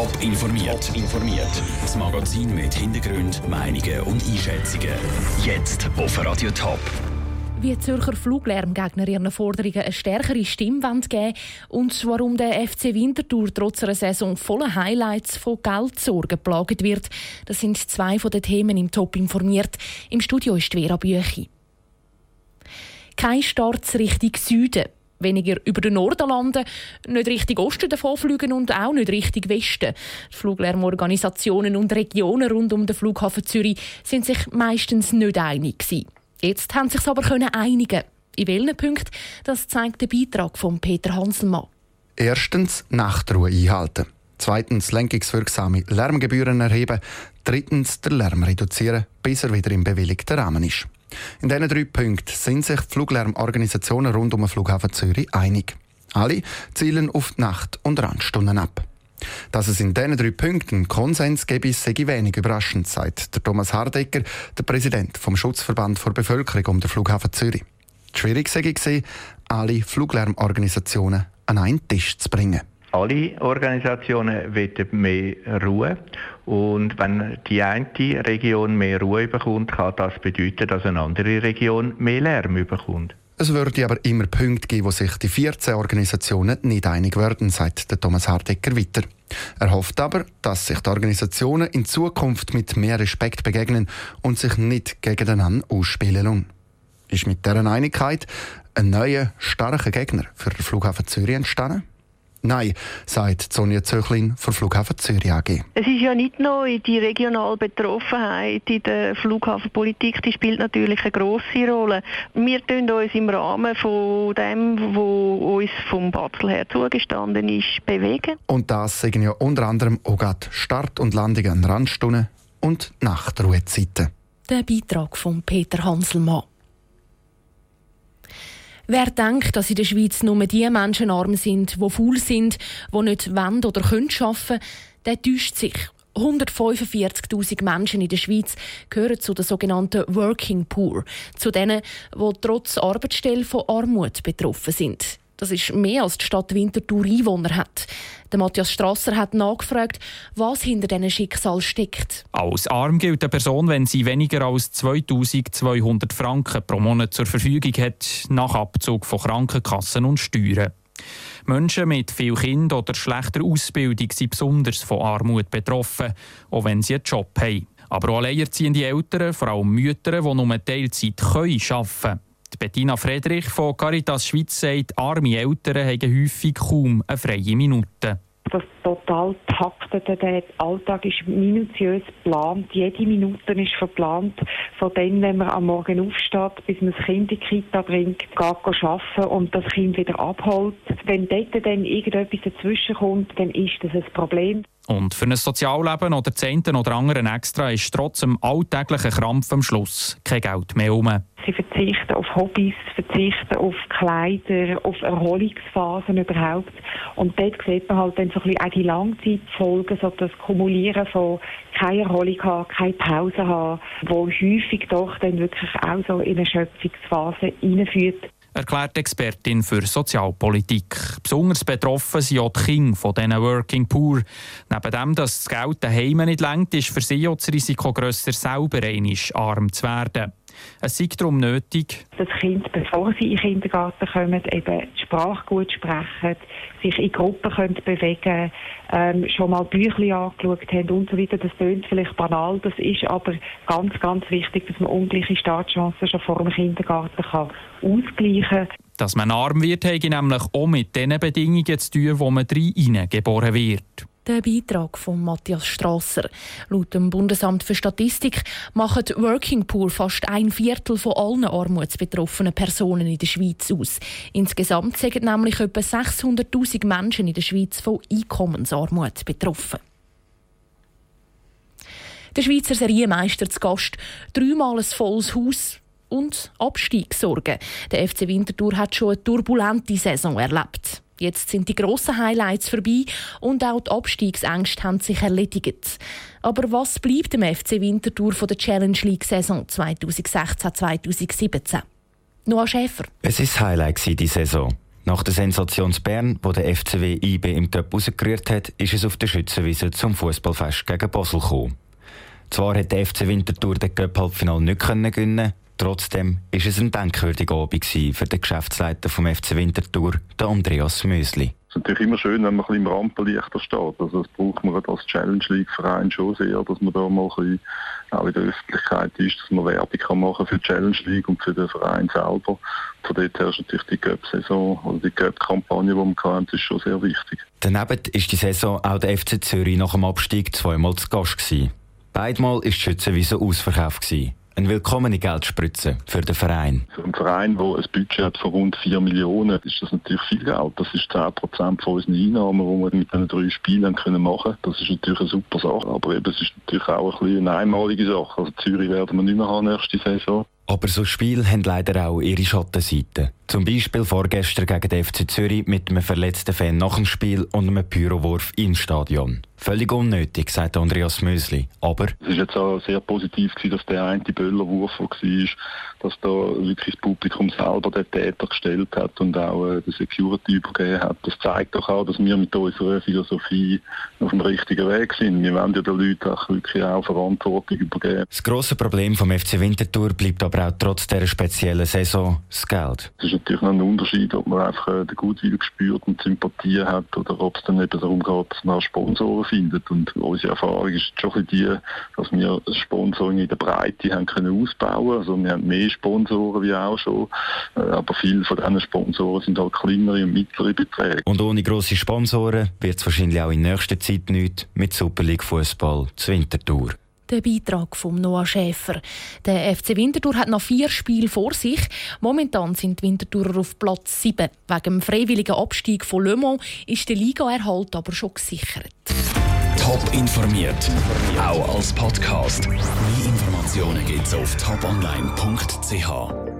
Top informiert. informiert. Das Magazin mit Hintergrund, Meinungen und Einschätzungen. Jetzt auf Radio Top. Wie Zürcher Fluglärmgegner ihren Forderungen eine stärkere Stimme geben und warum der FC Winterthur trotz einer Saison voller Highlights von Geldsorgen plagt wird, das sind zwei von den Themen im Top informiert. Im Studio ist Vera Büchi. Kein Start Richtung Süden weniger über den Norden landen, nicht Richtung Osten davon fliegen und auch nicht Richtung Westen. Die Fluglärmorganisationen und Regionen rund um den Flughafen Zürich sind sich meistens nicht einig gewesen. Jetzt haben sie sich aber einigen. In welchen Punkten? Das zeigt der Beitrag von Peter Hanselmann. Erstens Nachtruhe einhalten. Zweitens lenkungswirksame Lärmgebühren erheben. Drittens den Lärm reduzieren, bis er wieder im bewilligten Rahmen ist. In diesen drei Punkten sind sich die Fluglärmorganisationen rund um den Flughafen Zürich einig. Alle zielen auf die Nacht- und Randstunden ab. Dass es in diesen drei Punkten Konsens gibt, sei wenig überraschend, sagt der Thomas Hardecker, der Präsident vom Schutzverband für Bevölkerung um den Flughafen Zürich. Schwierig sei es, alle Fluglärmorganisationen an einen Tisch zu bringen. Alle Organisationen wollen mehr Ruhe. Und wenn die eine Region mehr Ruhe bekommt, kann das bedeuten, dass eine andere Region mehr Lärm bekommt. Es würde aber immer Punkte geben, wo sich die 14 Organisationen nicht einig werden, sagt der Thomas Hardecker weiter. Er hofft aber, dass sich die Organisationen in Zukunft mit mehr Respekt begegnen und sich nicht gegeneinander ausspielen lassen. Ist mit dieser Einigkeit ein neuer, starker Gegner für den Flughafen Zürich entstanden? Nein, sagt Sonja Zöchlin von Flughafen Zürich AG. Es ist ja nicht nur die regionale Betroffenheit in der Flughafenpolitik, die spielt natürlich eine grosse Rolle. Wir tun uns im Rahmen von dem, was uns vom Batzel her zugestanden ist, bewegen. Und das sagen ja unter anderem auch gerade Start- und Landungen an Randstunden und Nachtruhezeiten. Der Beitrag von Peter Hanselmann. Wer denkt, dass in der Schweiz nur die Menschen arm sind, die faul sind, die nicht wollen oder können arbeiten, der täuscht sich. 145.000 Menschen in der Schweiz gehören zu den sogenannten Working Poor, zu denen, die trotz Arbeitsstelle von Armut betroffen sind. Das ist mehr als die Stadt Winterthur Einwohner hat. Der Matthias Strasser hat nachgefragt, was hinter diesen Schicksal steckt. Als arm gilt eine Person, wenn sie weniger als 2200 Franken pro Monat zur Verfügung hat, nach Abzug von Krankenkassen und Steuern. Menschen mit viel Kind oder schlechter Ausbildung sind besonders von Armut betroffen, auch wenn sie einen Job haben. Aber auch alleinerziehende Eltern, vor allem Mütter, die nur Teilzeit arbeiten können. Bettina Friedrich von Caritas Schweiz sagt, arme Eltern haben häufig kaum eine freie Minute. Das total taktete, der Alltag ist minutiös geplant. Jede Minute ist verplant. Von dem, wenn man am Morgen aufsteht, bis man das Kind in die Kita bringt, geht arbeiten und das Kind wieder abholt. Wenn dort dann irgendetwas dazwischen kommt, dann ist das ein Problem. Und für ein Sozialleben oder Zehnten oder anderen extra ist trotz dem alltäglichen Krampf am Schluss kein Geld mehr um. Sie verzichten auf Hobbys, verzichten auf Kleider, auf Erholungsphasen überhaupt. Und dort sieht man halt dann so ein bisschen auch die Langzeitfolgen, so das Kumulieren von keine Erholung haben, keine Pause haben, wo häufig doch dann wirklich auch so in eine Schöpfungsphase hineinführt erklärt Expertin für Sozialpolitik. Besonders betroffen sind auch die Kinder von diesen Working Poor. Neben dem, dass das Geld daheim nicht lenkt, ist für sie auch das Risiko grösser, selber einig arm zu werden. Es sei darum nötig, dass Kinder, bevor sie in den Kindergarten kommen, eben die Sprache gut sprechen, sich in Gruppen können bewegen ähm, schon mal Bücher angeschaut haben und so weiter. Das klingt vielleicht banal, das ist aber ganz, ganz wichtig, dass man ungleiche Startchancen schon vor dem Kindergarten kann ausgleichen kann. Dass man arm wird, hat nämlich auch mit den Bedingungen zu tun, wo man rein geboren wird. Der Beitrag von Matthias Strasser. Laut dem Bundesamt für Statistik machen Working Poor fast ein Viertel von allen armutsbetroffenen Personen in der Schweiz aus. Insgesamt sind nämlich etwa 600.000 Menschen in der Schweiz von Einkommensarmut betroffen. Der Schweizer Serienmeister zu Gast, dreimal ein volles Haus und Abstiegssorgen. Der FC Winterthur hat schon eine turbulente Saison erlebt. Jetzt sind die grossen Highlights vorbei und auch die Abstiegsängste haben sich erledigt. Aber was bleibt dem FC Winterthur von der Challenge League Saison 2016-2017? Noah Schäfer. Es ist Highlight die Saison. Nach der Sensation Bern, wo der FCW IB im Cup rausgerührt hat, ist es auf der Schützenwiese zum Fußballfest gegen Basel gekommen. Zwar hat der FC Winterthur den Cup-Halbfinale nicht gewinnen trotzdem war es ein denkwürdiger Abend für den Geschäftsleiter vom FC Winterthur, den Andreas Mösli. Es ist natürlich immer schön, wenn man ein bisschen im Rampenlicht steht. Also das braucht man als Challenge League Verein schon sehr, dass man da mal ein bisschen auch in der Öffentlichkeit ist, dass man Werbung kann machen für die Challenge League und für den Verein selber. Von dort her ist natürlich die Cup-Saison oder die Cup-Kampagne, die wir hatten, ist schon sehr wichtig. Daneben ist die Saison auch der FC Zürich nach dem Abstieg zweimal zu Gast gewesen. Beidmal war die Schützenwiese ausverkauft. Gewesen. Eine willkommene Geldspritze für den Verein. Für einen Verein, der ein Budget hat von rund 4 Millionen, ist das natürlich viel Geld. Das ist 10 Prozent von unseren Einnahmen, die wir mit diesen drei Spielen können machen können. Das ist natürlich eine super Sache. Aber eben, es ist natürlich auch ein eine einmalige Sache. Also Zürich werden wir nicht mehr haben nächste Saison. Aber so Spiele haben leider auch ihre Schattenseiten. Zum Beispiel vorgestern gegen den FC Zürich mit einem verletzten Fan nach dem Spiel und einem Pyrowurf im Stadion. Völlig unnötig, sagt Andreas Mösli. Aber es ist jetzt auch sehr positiv gewesen, dass der eine Böllerwurf, war, dass da wirklich das Publikum selber den Täter gestellt hat und auch äh, den Security übergeben hat. Das zeigt doch auch, dass wir mit unserer Philosophie auf dem richtigen Weg sind. Wir wollen ja den Leuten auch wirklich auch Verantwortung übergeben. Das grosse Problem vom FC Winterthur bleibt aber auch trotz dieser speziellen Saison das Geld. Es ist natürlich noch ein Unterschied, ob man einfach äh, den Gutwill spürt und Sympathie hat oder ob es dann eben darum geht, dass man Sponsoren findet. Und unsere Erfahrung ist schon die, dass wir Sponsoring in der Breite haben können ausbauen. Also wir haben mehr Sponsoren wie auch schon, äh, aber viele von diesen Sponsoren sind halt kleinere und mittlere Beträge. Und ohne grosse Sponsoren wird es wahrscheinlich auch in nächster Zeit nichts mit Super League Fußball zur Wintertour. Der Beitrag von Noah Schäfer. Der FC Winterthur hat noch vier Spiele vor sich. Momentan sind die Winterthurer auf Platz 7. Wegen dem freiwilligen Abstieg von Le Mans ist der Liga-Erhalt aber schon gesichert. Top informiert, auch als Podcast. Mehr Informationen gibt es auf toponline.ch.